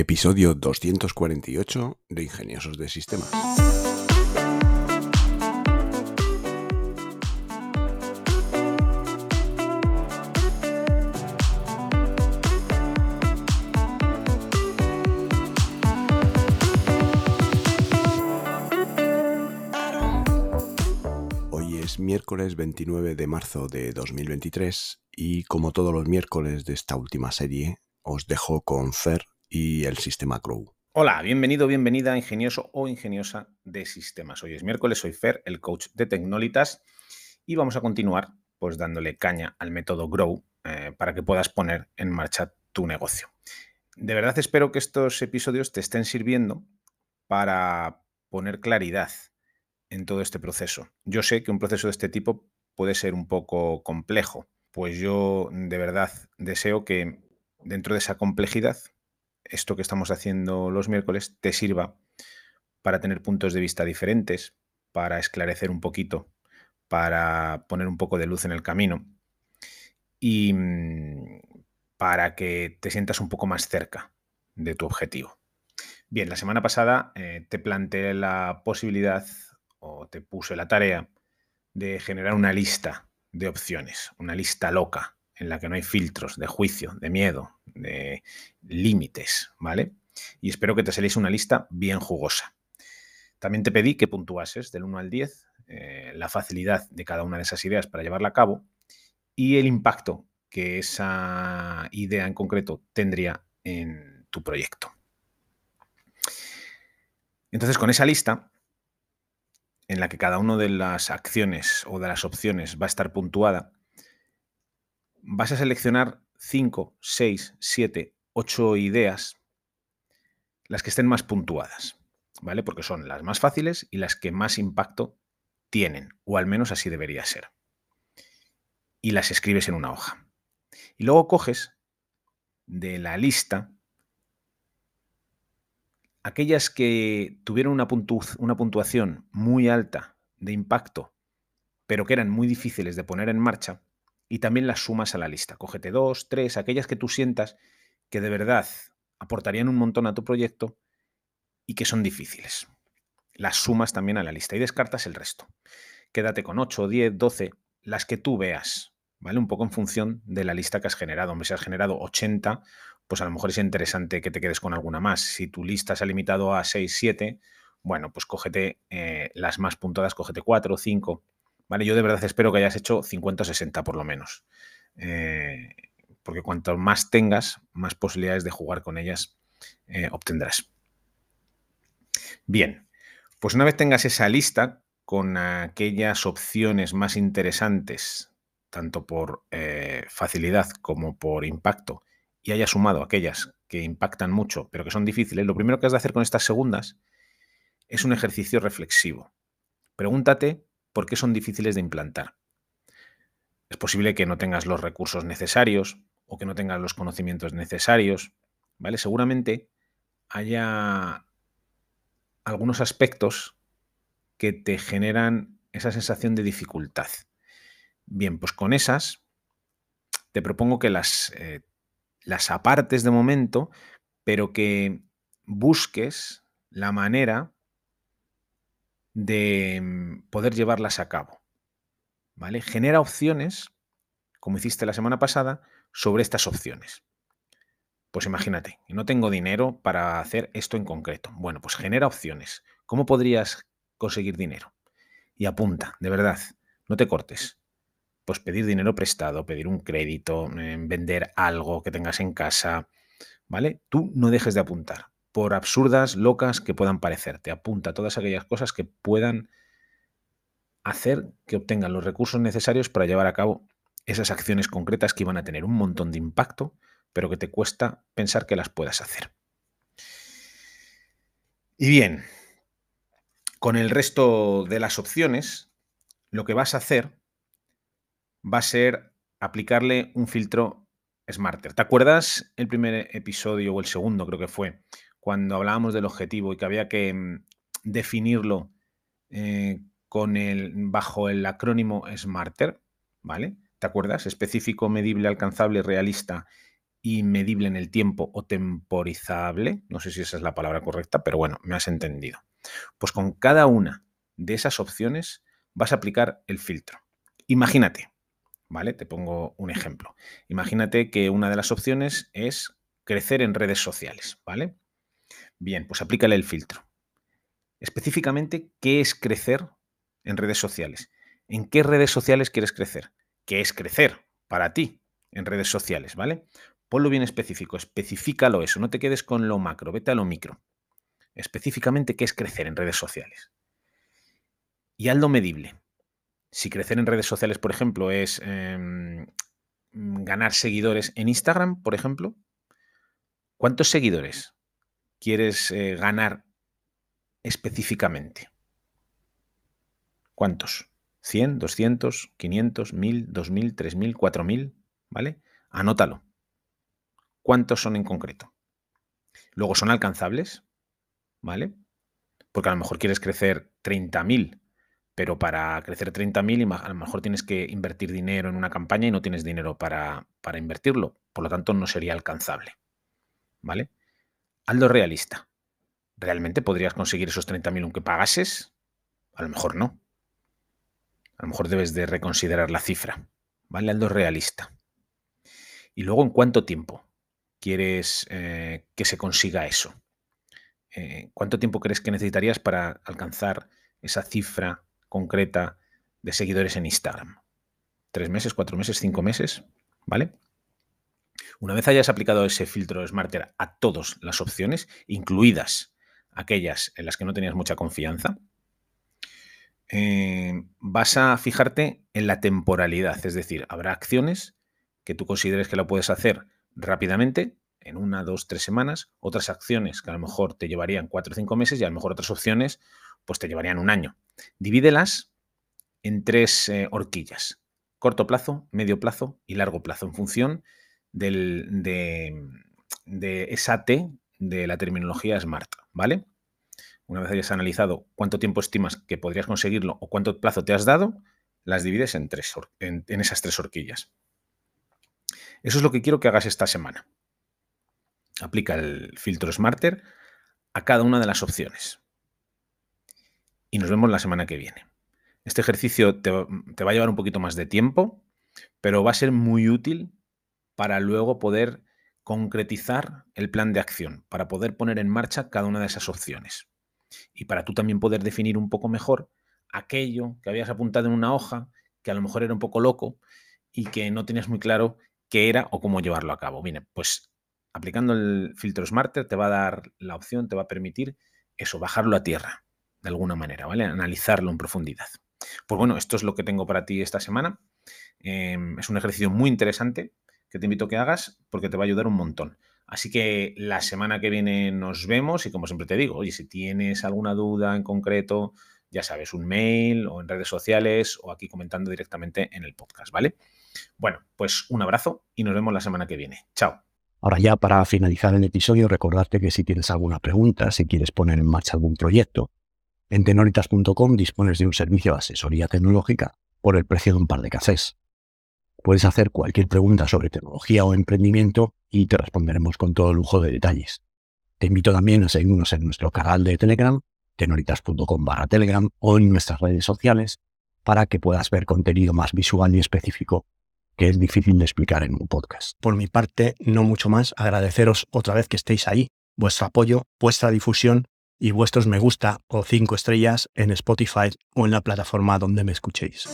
Episodio 248 de Ingeniosos de Sistemas. Hoy es miércoles 29 de marzo de 2023 y como todos los miércoles de esta última serie, os dejo con Fer y el sistema Grow. Hola, bienvenido, bienvenida, ingenioso o ingeniosa de sistemas. Hoy es miércoles, soy Fer, el coach de Tecnolitas, y vamos a continuar pues dándole caña al método Grow eh, para que puedas poner en marcha tu negocio. De verdad espero que estos episodios te estén sirviendo para poner claridad en todo este proceso. Yo sé que un proceso de este tipo puede ser un poco complejo, pues yo de verdad deseo que dentro de esa complejidad esto que estamos haciendo los miércoles te sirva para tener puntos de vista diferentes, para esclarecer un poquito, para poner un poco de luz en el camino y mm, para que te sientas un poco más cerca de tu objetivo. Bien, la semana pasada eh, te planteé la posibilidad o te puse la tarea de generar una lista de opciones, una lista loca en la que no hay filtros de juicio, de miedo, de límites, ¿vale? Y espero que te salís una lista bien jugosa. También te pedí que puntuases del 1 al 10 eh, la facilidad de cada una de esas ideas para llevarla a cabo y el impacto que esa idea en concreto tendría en tu proyecto. Entonces, con esa lista, en la que cada una de las acciones o de las opciones va a estar puntuada, vas a seleccionar 5, 6, 7, 8 ideas, las que estén más puntuadas, ¿vale? Porque son las más fáciles y las que más impacto tienen, o al menos así debería ser. Y las escribes en una hoja. Y luego coges de la lista aquellas que tuvieron una, una puntuación muy alta de impacto, pero que eran muy difíciles de poner en marcha, y también las sumas a la lista. Cógete dos, tres, aquellas que tú sientas que de verdad aportarían un montón a tu proyecto y que son difíciles. Las sumas también a la lista y descartas el resto. Quédate con 8, 10, 12, las que tú veas, ¿vale? Un poco en función de la lista que has generado. Hombre, si has generado 80, pues a lo mejor es interesante que te quedes con alguna más. Si tu lista se ha limitado a 6, 7, bueno, pues cógete eh, las más puntuadas, cógete 4, 5, ¿vale? Yo de verdad espero que hayas hecho 50 o 60 por lo menos. Eh, porque cuanto más tengas, más posibilidades de jugar con ellas eh, obtendrás. Bien, pues una vez tengas esa lista con aquellas opciones más interesantes, tanto por eh, facilidad como por impacto, y hayas sumado aquellas que impactan mucho, pero que son difíciles, lo primero que has de hacer con estas segundas es un ejercicio reflexivo. Pregúntate por qué son difíciles de implantar. Es posible que no tengas los recursos necesarios o que no tengas los conocimientos necesarios, ¿vale? Seguramente haya algunos aspectos que te generan esa sensación de dificultad. Bien, pues con esas te propongo que las, eh, las apartes de momento, pero que busques la manera de mm, poder llevarlas a cabo. ¿Vale? Genera opciones, como hiciste la semana pasada, sobre estas opciones. Pues imagínate, no tengo dinero para hacer esto en concreto. Bueno, pues genera opciones. ¿Cómo podrías conseguir dinero? Y apunta, de verdad, no te cortes. Pues pedir dinero prestado, pedir un crédito, eh, vender algo que tengas en casa, ¿vale? Tú no dejes de apuntar por absurdas, locas que puedan parecerte. Apunta todas aquellas cosas que puedan hacer que obtengan los recursos necesarios para llevar a cabo esas acciones concretas que van a tener un montón de impacto, pero que te cuesta pensar que las puedas hacer. Y bien, con el resto de las opciones, lo que vas a hacer va a ser aplicarle un filtro Smarter. ¿Te acuerdas el primer episodio o el segundo creo que fue cuando hablábamos del objetivo y que había que mm, definirlo eh, bajo el acrónimo SMARTER, ¿vale? ¿Te acuerdas? Específico, medible, alcanzable, realista y medible en el tiempo o temporizable, no sé si esa es la palabra correcta, pero bueno, me has entendido. Pues con cada una de esas opciones vas a aplicar el filtro. Imagínate, ¿vale? Te pongo un ejemplo. Imagínate que una de las opciones es crecer en redes sociales, ¿vale? Bien, pues aplícale el filtro. Específicamente, ¿qué es crecer en redes sociales? ¿En qué redes sociales quieres crecer? ¿Qué es crecer para ti en redes sociales, ¿vale? Ponlo bien específico, especifícalo eso, no te quedes con lo macro, vete a lo micro. Específicamente, ¿qué es crecer en redes sociales? Y hazlo medible. Si crecer en redes sociales, por ejemplo, es em, ganar seguidores en Instagram, por ejemplo, ¿cuántos seguidores quieres eh, ganar específicamente? ¿Cuántos? ¿100, 200, 500, 1000, 2000, 3000, 4000? ¿Vale? Anótalo. ¿Cuántos son en concreto? Luego, ¿son alcanzables? ¿Vale? Porque a lo mejor quieres crecer 30.000, pero para crecer 30.000 a lo mejor tienes que invertir dinero en una campaña y no tienes dinero para, para invertirlo. Por lo tanto, no sería alcanzable. ¿Vale? Hazlo realista. ¿Realmente podrías conseguir esos 30.000 aunque pagases? A lo mejor no. A lo mejor debes de reconsiderar la cifra. ¿Vale? Hazlo realista. Y luego, ¿en cuánto tiempo quieres eh, que se consiga eso? Eh, ¿Cuánto tiempo crees que necesitarías para alcanzar esa cifra concreta de seguidores en Instagram? ¿Tres meses, cuatro meses, cinco meses? ¿Vale? Una vez hayas aplicado ese filtro Smarter a todas las opciones, incluidas aquellas en las que no tenías mucha confianza, eh, vas a fijarte en la temporalidad, es decir, habrá acciones que tú consideres que lo puedes hacer rápidamente, en una, dos, tres semanas, otras acciones que a lo mejor te llevarían cuatro o cinco meses y a lo mejor otras opciones pues te llevarían un año. Divídelas en tres eh, horquillas, corto plazo, medio plazo y largo plazo, en función del, de, de esa T de la terminología SMART, ¿vale? Una vez hayas analizado cuánto tiempo estimas que podrías conseguirlo o cuánto plazo te has dado, las divides en, tres, en esas tres horquillas. Eso es lo que quiero que hagas esta semana. Aplica el filtro Smarter a cada una de las opciones. Y nos vemos la semana que viene. Este ejercicio te, va a llevar un poquito más de tiempo, pero va a ser muy útil para luego poder concretizar el plan de acción, para poder poner en marcha cada una de esas opciones. Y para tú también poder definir un poco mejor aquello que habías apuntado en una hoja, que a lo mejor era un poco loco y que no tenías muy claro qué era o cómo llevarlo a cabo. Bien, pues aplicando el filtro Smarter te va a dar la opción, te va a permitir eso, bajarlo a tierra, de alguna manera, ¿vale? Analizarlo en profundidad. Pues bueno, esto es lo que tengo para ti esta semana. Em, es un ejercicio muy interesante que te invito a que hagas porque te va a ayudar un montón. Así que la semana que viene nos vemos y como siempre te digo, oye, si tienes alguna duda en concreto, ya sabes, un mail o en redes sociales o aquí comentando directamente en el podcast, ¿vale? Bueno, pues un abrazo y nos vemos la semana que viene. Chao. Ahora ya para finalizar el episodio, recordarte que si tienes alguna pregunta, si quieres poner en marcha algún proyecto, en tenoritas.com dispones de un servicio de asesoría tecnológica por el precio de un par de cafés. Puedes hacer cualquier pregunta sobre tecnología o emprendimiento y te responderemos con todo lujo de detalles. Te invito también a seguirnos en nuestro canal de Telegram, tenoritas.com barra Telegram o en nuestras redes sociales para que puedas ver contenido más visual y específico que es difícil de explicar en un podcast. Por mi parte, no mucho más, agradeceros otra vez que estéis ahí, vuestro apoyo, vuestra difusión y vuestros me gusta o cinco estrellas en Spotify o en la plataforma donde me escuchéis.